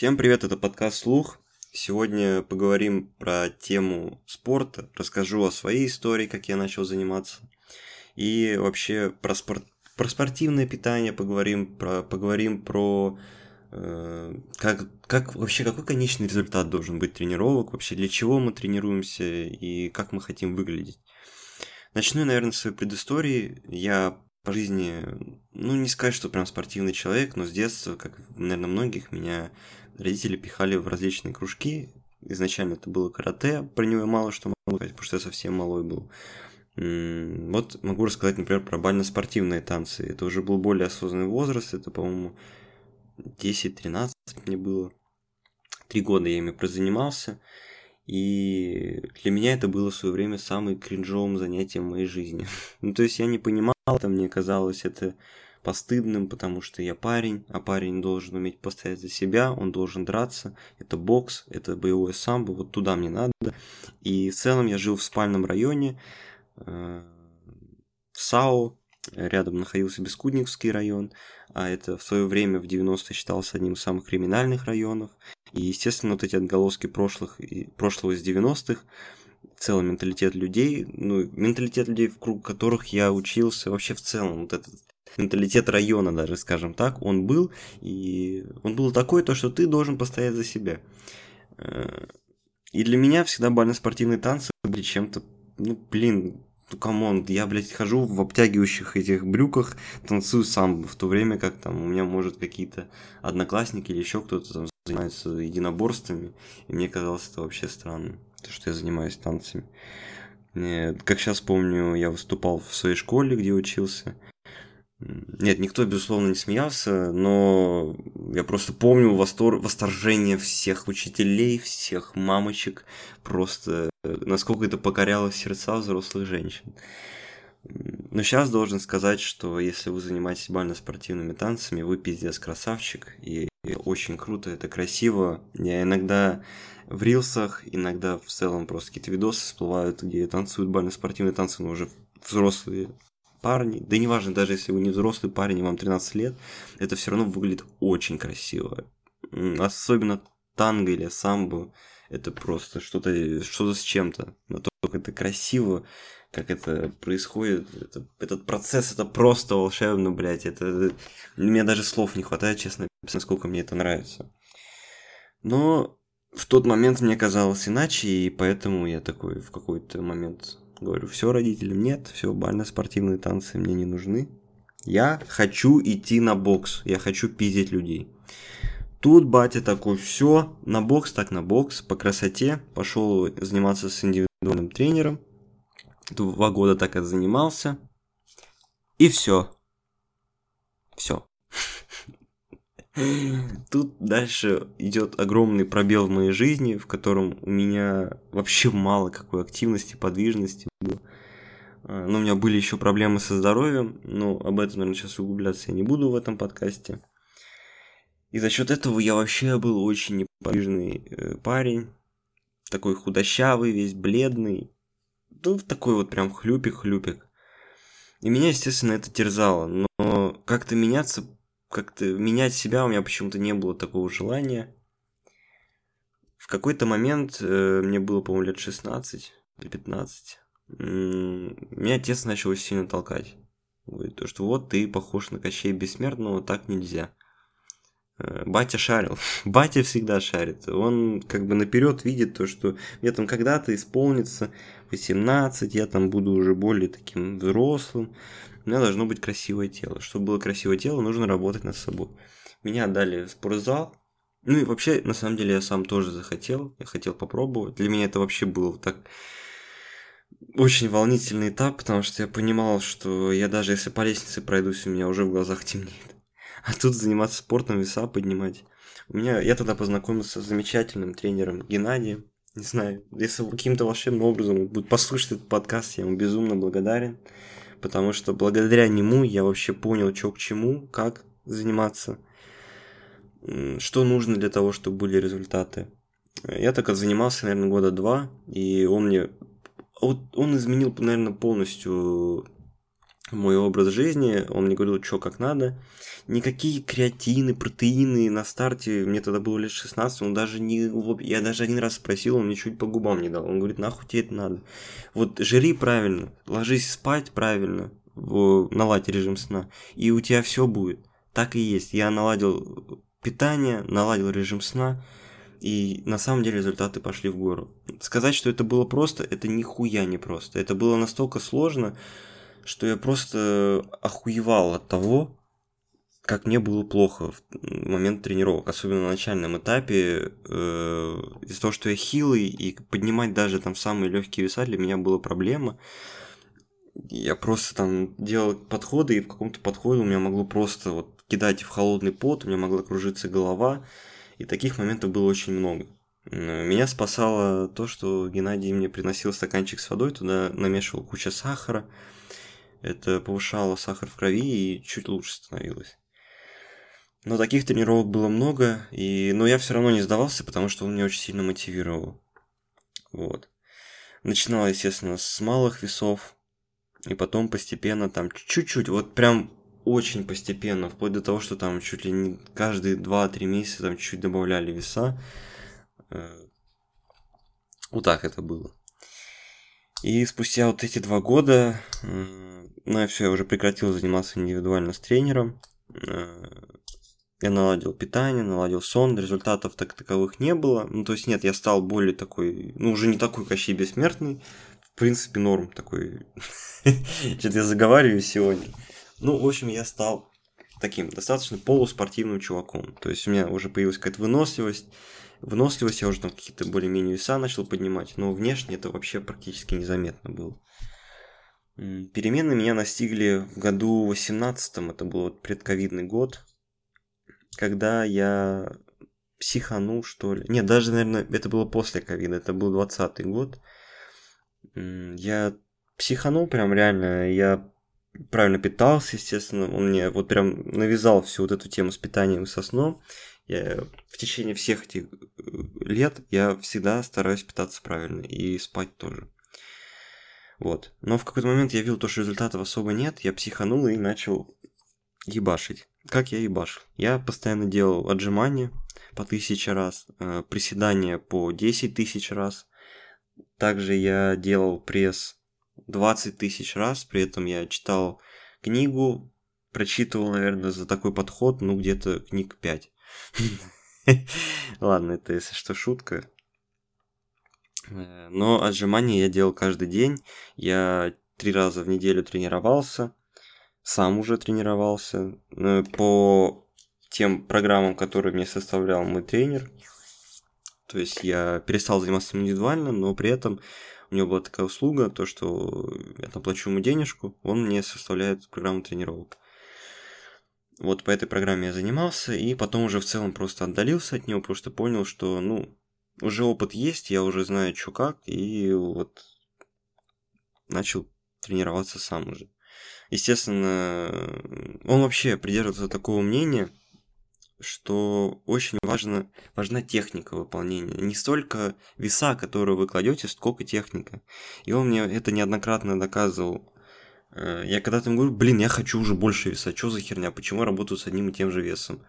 Всем привет, это подкаст «Слух». Сегодня поговорим про тему спорта, расскажу о своей истории, как я начал заниматься, и вообще про, спорт, про спортивное питание поговорим, про, поговорим про э, как, как вообще какой конечный результат должен быть тренировок, вообще для чего мы тренируемся и как мы хотим выглядеть. Начну, наверное, с своей предыстории. Я по жизни, ну, не сказать, что прям спортивный человек, но с детства, как, наверное, многих, меня родители пихали в различные кружки. Изначально это было карате, про него мало что могу сказать, потому что я совсем малой был. Вот могу рассказать, например, про бально-спортивные танцы. Это уже был более осознанный возраст, это, по-моему, 10-13 мне было. Три года я ими прозанимался. И для меня это было в свое время самым кринжовым занятием в моей жизни. ну, то есть я не понимал, это мне казалось это постыдным, потому что я парень, а парень должен уметь постоять за себя, он должен драться. Это бокс, это боевое самбо, вот туда мне надо. И в целом я жил в спальном районе, э, в САО, рядом находился Бескудниковский район, а это в свое время в 90-е считался одним из самых криминальных районов. И, естественно, вот эти отголоски прошлых, прошлого из 90-х, целый менталитет людей, ну, менталитет людей, в круг которых я учился, вообще в целом, вот этот менталитет района даже, скажем так, он был, и он был такой, то, что ты должен постоять за себя. Э, и для меня всегда бально-спортивные танцы были чем-то, ну, блин, ну, come on, я, блядь, хожу в обтягивающих этих брюках, танцую сам, в то время как там у меня, может, какие-то одноклассники или еще кто-то там занимается единоборствами, и мне казалось это вообще странно, то, что я занимаюсь танцами. Нет, как сейчас помню, я выступал в своей школе, где учился, нет, никто, безусловно, не смеялся, но я просто помню востор... восторжение всех учителей, всех мамочек, просто насколько это покоряло сердца взрослых женщин. Но сейчас должен сказать, что если вы занимаетесь бально-спортивными танцами, вы пиздец красавчик, и очень круто, это красиво. Я иногда в рилсах, иногда в целом просто какие-то видосы всплывают, где танцуют бально-спортивные танцы, но уже взрослые парни, да неважно, даже если вы не взрослый парень, и вам 13 лет, это все равно выглядит очень красиво. Особенно танго или самбо, это просто что-то что с чем-то. Но то, как это красиво, как это происходит, это, этот процесс, это просто волшебно, блядь. Это, у меня даже слов не хватает, честно, насколько мне это нравится. Но в тот момент мне казалось иначе, и поэтому я такой в какой-то момент Говорю, все родителям нет, все, бально-спортивные танцы мне не нужны. Я хочу идти на бокс, я хочу пиздить людей. Тут батя такой, все, на бокс, так на бокс, по красоте. Пошел заниматься с индивидуальным тренером. Два года так и занимался. И все. Все. Тут дальше идет огромный пробел в моей жизни, в котором у меня вообще мало какой активности, подвижности было. А, но у меня были еще проблемы со здоровьем, но об этом, наверное, сейчас углубляться я не буду в этом подкасте. И за счет этого я вообще был очень неподвижный э, парень, такой худощавый, весь бледный, ну, такой вот прям хлюпик-хлюпик. И меня, естественно, это терзало, но как-то меняться как-то менять себя у меня почему-то не было такого желания. В какой-то момент, э, мне было, по-моему, лет 16 или 15, меня отец начал сильно толкать. Говорит, то, что вот ты похож на Кощей Бессмертного, так нельзя. Э, батя шарил. Батя всегда шарит. Он как бы наперед видит то, что мне там когда-то исполнится 18, я там буду уже более таким взрослым у меня должно быть красивое тело. Чтобы было красивое тело, нужно работать над собой. Меня отдали в спортзал. Ну и вообще, на самом деле, я сам тоже захотел. Я хотел попробовать. Для меня это вообще было так очень волнительный этап, потому что я понимал, что я даже если по лестнице пройдусь, у меня уже в глазах темнеет. А тут заниматься спортом, веса поднимать. У меня, я тогда познакомился с замечательным тренером Геннадием. Не знаю, если каким-то волшебным образом будет послушать этот подкаст, я ему безумно благодарен потому что благодаря нему я вообще понял, что к чему, как заниматься, что нужно для того, чтобы были результаты. Я так занимался, наверное, года два, и он мне... Он изменил, наверное, полностью мой образ жизни, он мне говорил, что как надо. Никакие креатины, протеины на старте, мне тогда было лет 16, он даже не... Я даже один раз спросил, он мне чуть по губам не дал. Он говорит, нахуй тебе это надо. Вот жри правильно, ложись спать правильно, наладь режим сна, и у тебя все будет. Так и есть. Я наладил питание, наладил режим сна, и на самом деле результаты пошли в гору. Сказать, что это было просто, это нихуя не просто. Это было настолько сложно, что я просто охуевал от того, как мне было плохо в момент тренировок, особенно на начальном этапе, э, из-за того, что я хилый, и поднимать даже там самые легкие веса для меня была проблема. Я просто там делал подходы, и в каком-то подходе у меня могло просто вот кидать в холодный пот, у меня могла кружиться голова, и таких моментов было очень много. Меня спасало то, что Геннадий мне приносил стаканчик с водой, туда намешивал куча сахара, это повышало сахар в крови и чуть лучше становилось. Но таких тренировок было много, и... но я все равно не сдавался, потому что он меня очень сильно мотивировал. Вот. Начинал, естественно, с малых весов, и потом постепенно там чуть-чуть, вот прям очень постепенно, вплоть до того, что там чуть ли не каждые 2-3 месяца там чуть-чуть добавляли веса. Э, вот так это было. И спустя вот эти два года, ну все, я уже прекратил заниматься индивидуально с тренером. Э, я наладил питание, наладил сон, результатов так таковых не было. Ну, то есть нет, я стал более такой, ну, уже не такой Кощей Бессмертный. В принципе, норм такой. Что-то я заговариваю сегодня. Ну, в общем, я стал таким достаточно полуспортивным чуваком. То есть у меня уже появилась какая-то выносливость, Выносливость я уже там какие-то более-менее веса начал поднимать, но внешне это вообще практически незаметно было. Перемены меня настигли в году 18 это был вот предковидный год, когда я психанул, что ли. Нет, даже, наверное, это было после ковида, это был 20 год. Я психанул прям реально, я правильно питался, естественно, он мне вот прям навязал всю вот эту тему с питанием и со сном. Я в течение всех этих э, лет я всегда стараюсь питаться правильно и спать тоже. Вот. Но в какой-то момент я видел то, что результатов особо нет, я психанул и начал ебашить. Как я ебашил? Я постоянно делал отжимания по тысяче раз, э, приседания по 10 тысяч раз. Также я делал пресс 20 тысяч раз, при этом я читал книгу, прочитывал, наверное, за такой подход, ну, где-то книг 5. Ладно, это если что шутка. Э, но отжимания я делал каждый день. Я три раза в неделю тренировался. Сам уже тренировался. Э, по тем программам, которые мне составлял мой тренер. То есть я перестал заниматься индивидуально, но при этом у него была такая услуга, то что я там плачу ему денежку, он мне составляет программу тренировок. Вот по этой программе я занимался, и потом уже в целом просто отдалился от него, потому что понял, что, ну, уже опыт есть, я уже знаю, что как, и вот начал тренироваться сам уже. Естественно, он вообще придерживается такого мнения, что очень важно, важна техника выполнения. Не столько веса, которые вы кладете, сколько техника. И он мне это неоднократно доказывал я когда-то ему говорю, блин, я хочу уже больше веса, что за херня, почему я работаю с одним и тем же весом?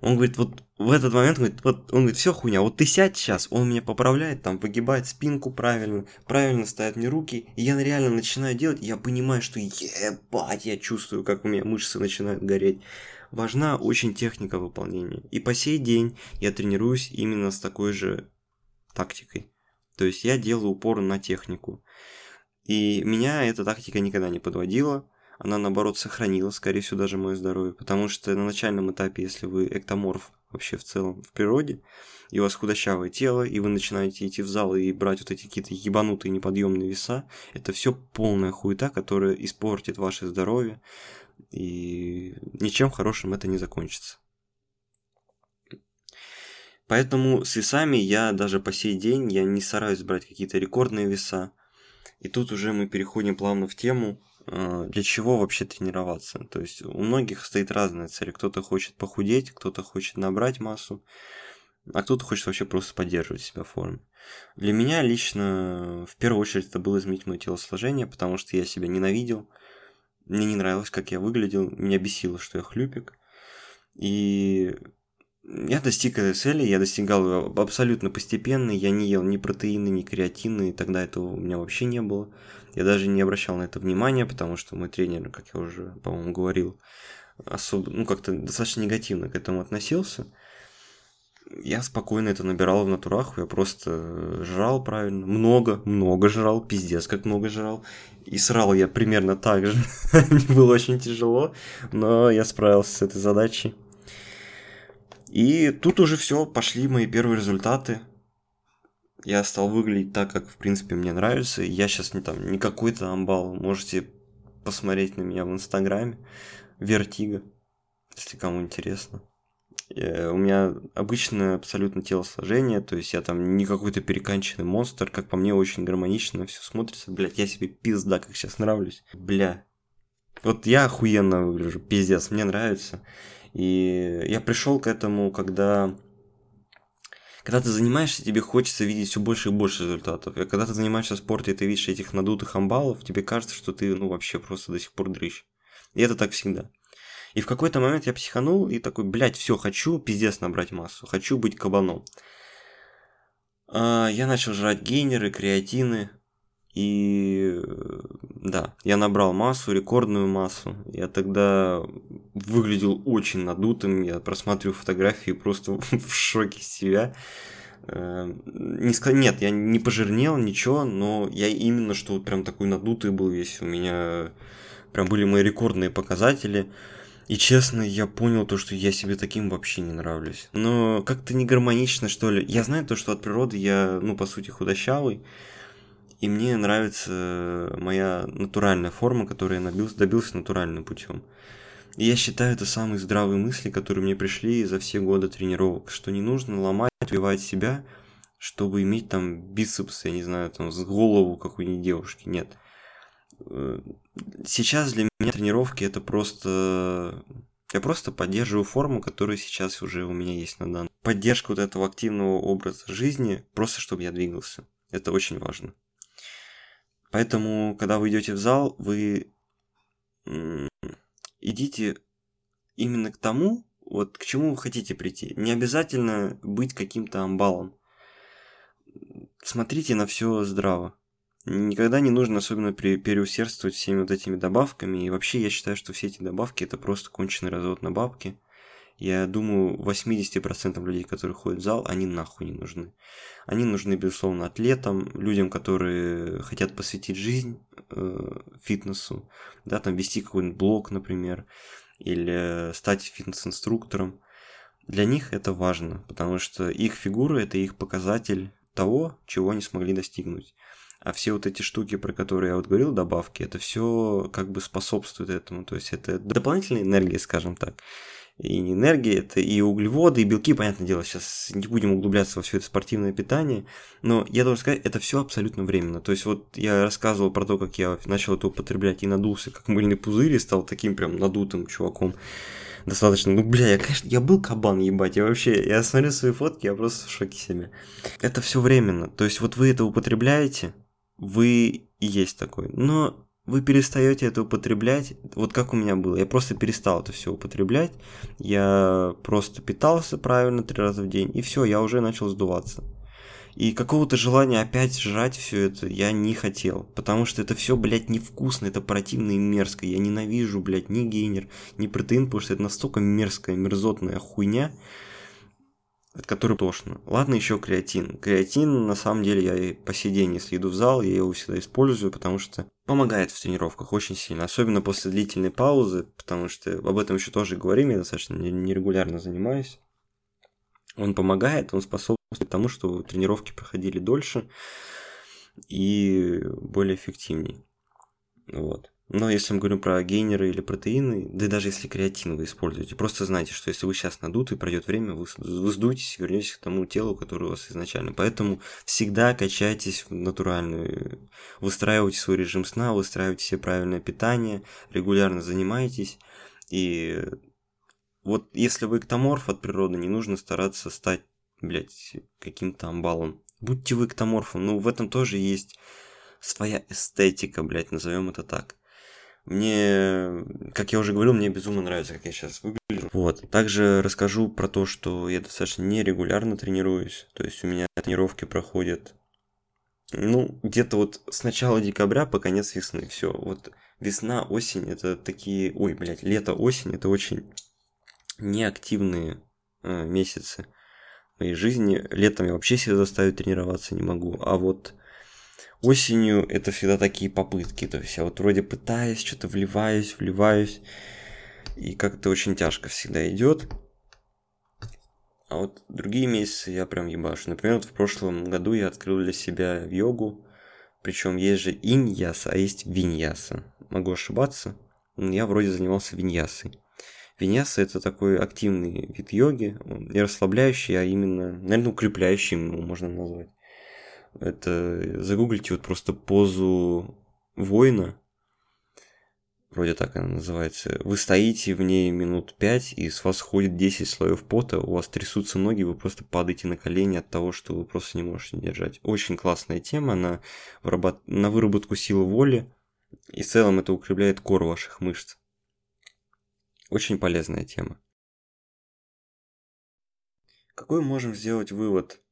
Он говорит, вот в этот момент, говорит, вот, он говорит, все хуйня, вот ты сядь сейчас, он меня поправляет, там, выгибает спинку правильно, правильно ставит мне руки, и я реально начинаю делать, я понимаю, что ебать, я чувствую, как у меня мышцы начинают гореть. Важна очень техника выполнения. И по сей день я тренируюсь именно с такой же тактикой. То есть я делаю упор на технику. И меня эта тактика никогда не подводила. Она, наоборот, сохранила, скорее всего, даже мое здоровье. Потому что на начальном этапе, если вы эктоморф вообще в целом в природе, и у вас худощавое тело, и вы начинаете идти в зал и брать вот эти какие-то ебанутые неподъемные веса, это все полная хуета, которая испортит ваше здоровье, и ничем хорошим это не закончится. Поэтому с весами я даже по сей день я не стараюсь брать какие-то рекордные веса. И тут уже мы переходим плавно в тему, а, для чего вообще тренироваться. То есть у многих стоит разная цель. Кто-то хочет похудеть, кто-то хочет набрать массу, а кто-то хочет вообще просто поддерживать себя в форме. Для меня лично в первую очередь это было изменить мое телосложение, потому что я себя ненавидел. мне не нравилось, как я выглядел, меня бесило, что я хлюпик. И я достиг этой цели, я достигал ее абсолютно постепенно, я не ел ни протеины, ни креатины, и тогда этого у меня вообще не было. Я даже не обращал на это внимания, потому что мой тренер, как я уже, по-моему, говорил, особо, ну, как-то достаточно негативно к этому относился. Я спокойно это набирал в натурах, я просто жрал правильно, много, много жрал, пиздец, как много жрал. И срал я примерно так же. Мне было очень тяжело, но я справился с этой задачей. И тут уже все, пошли мои первые результаты. Я стал выглядеть так, как, в принципе, мне нравится. Я сейчас не там, не какой-то амбал. Можете посмотреть на меня в Инстаграме. Вертига, если кому интересно. Э, у меня обычное абсолютно телосложение, то есть я там не какой-то перекаченный монстр, как по мне очень гармонично все смотрится. Блять, я себе пиздец как сейчас нравлюсь. Бля. Вот я охуенно выгляжу, пиздец, мне нравится. И я пришел к этому, когда когда ты занимаешься, тебе хочется видеть все больше и больше результатов. И когда ты занимаешься спортом, и ты видишь этих надутых амбалов, тебе кажется, что ты, ну, вообще просто до сих пор дрыщ. И это так всегда. И в какой-то момент я психанул и такой, блядь, все, хочу пиздец набрать массу, хочу быть кабаном. А, я начал жрать гейнеры, креатины, и да, я набрал массу, рекордную массу. Я тогда выглядел очень надутым. Я просматриваю фотографии просто в шоке себя. Э, не сказать, нет, я не пожирнел, ничего, но я именно что вот прям такой надутый был весь. У меня прям были мои рекордные показатели. И честно, я понял то, что я себе таким вообще не нравлюсь. Но как-то не гармонично, что ли. Я знаю то, что от природы я, ну, по сути, худощавый и мне нравится моя натуральная форма, которую я добился, добился натуральным путем. И я считаю, это самые здравые мысли, которые мне пришли за все годы тренировок, что не нужно ломать, убивать себя, чтобы иметь там бицепс, я не знаю, там с голову какой-нибудь девушки. Нет. Э, сейчас для меня тренировки это просто... Я просто поддерживаю форму, которая сейчас уже у меня есть на данный. Поддержка вот этого активного образа жизни, просто чтобы я двигался. Это очень важно. Поэтому, когда вы идете в зал, вы идите именно к тому, вот к чему вы хотите прийти. Не обязательно быть каким-то амбалом. Смотрите на все здраво. Никогда не нужно особенно переусердствовать всеми вот этими добавками. И вообще я считаю, что все эти добавки это просто конченый развод на бабки. Я думаю, 80% людей, которые ходят в зал, они нахуй не нужны. Они нужны, безусловно, атлетам, людям, которые хотят посвятить жизнь э, фитнесу, да, там вести какой-нибудь блог, например, или стать фитнес-инструктором. Для них это важно, потому что их фигура – это их показатель того, чего они смогли достигнуть. А все вот эти штуки, про которые я вот говорил, добавки, это все как бы способствует этому. То есть это дополнительная энергия, скажем так и энергия, это и углеводы, и белки, понятное дело, сейчас не будем углубляться во все это спортивное питание, но я должен сказать, это все абсолютно временно. То есть вот я рассказывал про то, как я начал это употреблять и надулся, как мыльный пузырь, и стал таким прям надутым чуваком. Достаточно, ну бля, я, конечно, я был кабан, ебать, я вообще, я смотрю свои фотки, я просто в шоке себе. Это все временно, то есть вот вы это употребляете, вы и есть такой, но вы перестаете это употреблять, вот как у меня было, я просто перестал это все употреблять, я просто питался правильно три раза в день, и все, я уже начал сдуваться. И какого-то желания опять жрать все это я не хотел, потому что это все, блядь, невкусно, это противно и мерзко. Я ненавижу, блядь, ни гейнер, ни протеин, потому что это настолько мерзкая, мерзотная хуйня, от которой тошно. Ладно, еще креатин. Креатин, на самом деле, я и по сей день, если иду в зал, я его всегда использую, потому что помогает в тренировках очень сильно, особенно после длительной паузы, потому что об этом еще тоже говорим, я достаточно нерегулярно занимаюсь. Он помогает, он способствует тому, что тренировки проходили дольше и более эффективнее. Вот. Но если мы говорим про гейнеры или протеины, да и даже если креатин вы используете, просто знайте, что если вы сейчас надуты, пройдет время, вы, вы сдуетесь и вернетесь к тому телу, которое у вас изначально. Поэтому всегда качайтесь натуральную, выстраивайте свой режим сна, выстраивайте себе правильное питание, регулярно занимайтесь. И вот если вы эктоморф от природы, не нужно стараться стать, блядь, каким-то амбалом. Будьте вы эктоморфом, ну в этом тоже есть своя эстетика, блядь, назовем это так. Мне, как я уже говорил, мне безумно нравится, как я сейчас выгляжу. Вот. Также расскажу про то, что я достаточно нерегулярно тренируюсь. То есть у меня тренировки проходят, ну, где-то вот с начала декабря по конец весны. Все. Вот весна, осень это такие... Ой, блядь, лето, осень это очень неактивные э, месяцы моей жизни. Летом я вообще себя заставить тренироваться не могу. А вот осенью это всегда такие попытки. То есть я вот вроде пытаюсь, что-то вливаюсь, вливаюсь. И как-то очень тяжко всегда идет. А вот другие месяцы я прям ебашу. Например, вот в прошлом году я открыл для себя йогу. Причем есть же иньяса, а есть виньяса. Могу ошибаться. Но я вроде занимался виньясой. Виньяса это такой активный вид йоги, не расслабляющий, а именно, наверное, укрепляющий его можно назвать. Это загуглите вот просто позу воина, вроде так она называется. Вы стоите в ней минут 5, и с вас ходит 10 слоев пота, у вас трясутся ноги, вы просто падаете на колени от того, что вы просто не можете держать. Очень классная тема на, выработ... на выработку силы воли, и в целом это укрепляет кор ваших мышц. Очень полезная тема. Какой можем сделать вывод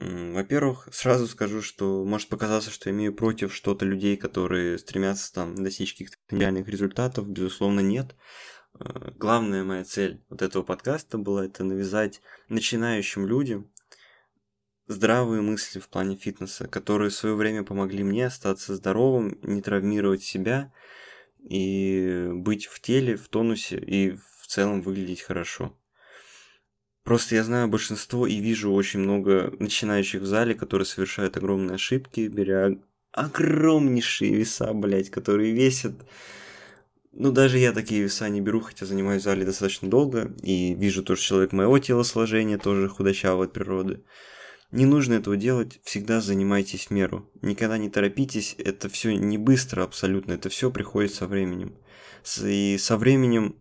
во-первых, сразу скажу, что может показаться, что имею против что-то людей, которые стремятся там достичь каких-то реальных результатов. Безусловно, нет. Э, главная моя цель вот этого подкаста была это навязать начинающим людям здравые мысли в плане фитнеса, которые в свое время помогли мне остаться здоровым, не травмировать себя и быть в теле, в тонусе и в целом выглядеть хорошо. Просто я знаю большинство и вижу очень много начинающих в зале, которые совершают огромные ошибки, беря огромнейшие веса, блядь, которые весят... Ну, даже я такие веса не беру, хотя занимаюсь в зале достаточно долго, и вижу тоже человек моего телосложения, тоже худощавый от природы. Не нужно этого делать, всегда занимайтесь в меру. Никогда не торопитесь, это все не быстро абсолютно, это все приходит со временем. И со временем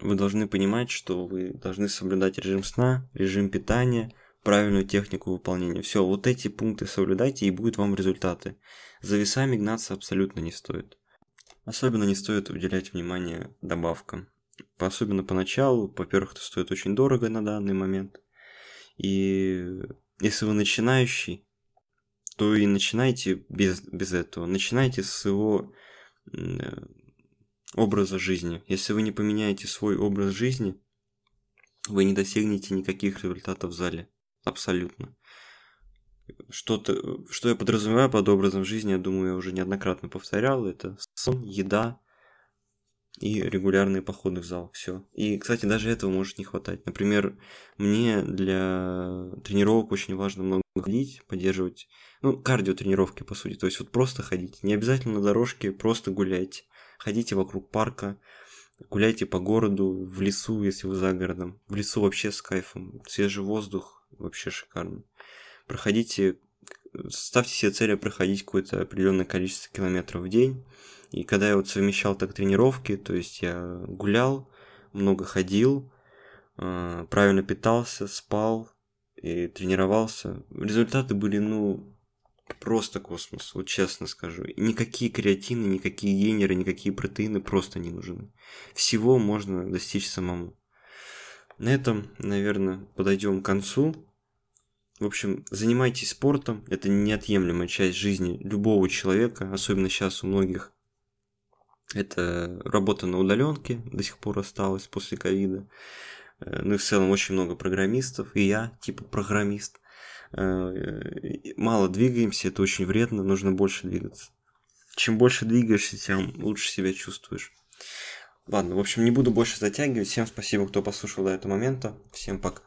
вы должны понимать, что вы должны соблюдать режим сна, режим питания, правильную технику выполнения. Все, вот эти пункты соблюдайте, и будут вам результаты. За весами гнаться абсолютно не стоит. Особенно не стоит уделять внимание добавкам. Особенно поначалу, во-первых, это стоит очень дорого на данный момент. И если вы начинающий, то и начинайте без, без этого. Начинайте с его образа жизни. Если вы не поменяете свой образ жизни, вы не достигнете никаких результатов в зале. Абсолютно. Что-то, что я подразумеваю под образом жизни, я думаю, я уже неоднократно повторял. Это сон, еда и регулярные походы в зал. Все. И, кстати, даже этого может не хватать. Например, мне для тренировок очень важно много ходить, поддерживать, ну, кардио тренировки, по сути. То есть вот просто ходить. Не обязательно на дорожке, просто гуляйте ходите вокруг парка, гуляйте по городу, в лесу, если вы за городом. В лесу вообще с кайфом, свежий воздух, вообще шикарно. Проходите, ставьте себе цель проходить какое-то определенное количество километров в день. И когда я вот совмещал так тренировки, то есть я гулял, много ходил, э, правильно питался, спал и тренировался, результаты были, ну, Просто космос, вот честно скажу. Никакие креатины, никакие генеры, никакие протеины просто не нужны. Всего можно достичь самому. На этом, наверное, подойдем к концу. В общем, занимайтесь спортом. Это неотъемлемая часть жизни любого человека, особенно сейчас у многих. Это работа на удаленке до сих пор осталась после ковида. Э, ну и в целом очень много программистов, и я типа программист. Э, мало двигаемся, это очень вредно, нужно больше двигаться. Чем больше двигаешься, тем лучше себя чувствуешь. Ладно, в общем, не буду больше затягивать. Всем спасибо, кто послушал до этого момента. Всем пока.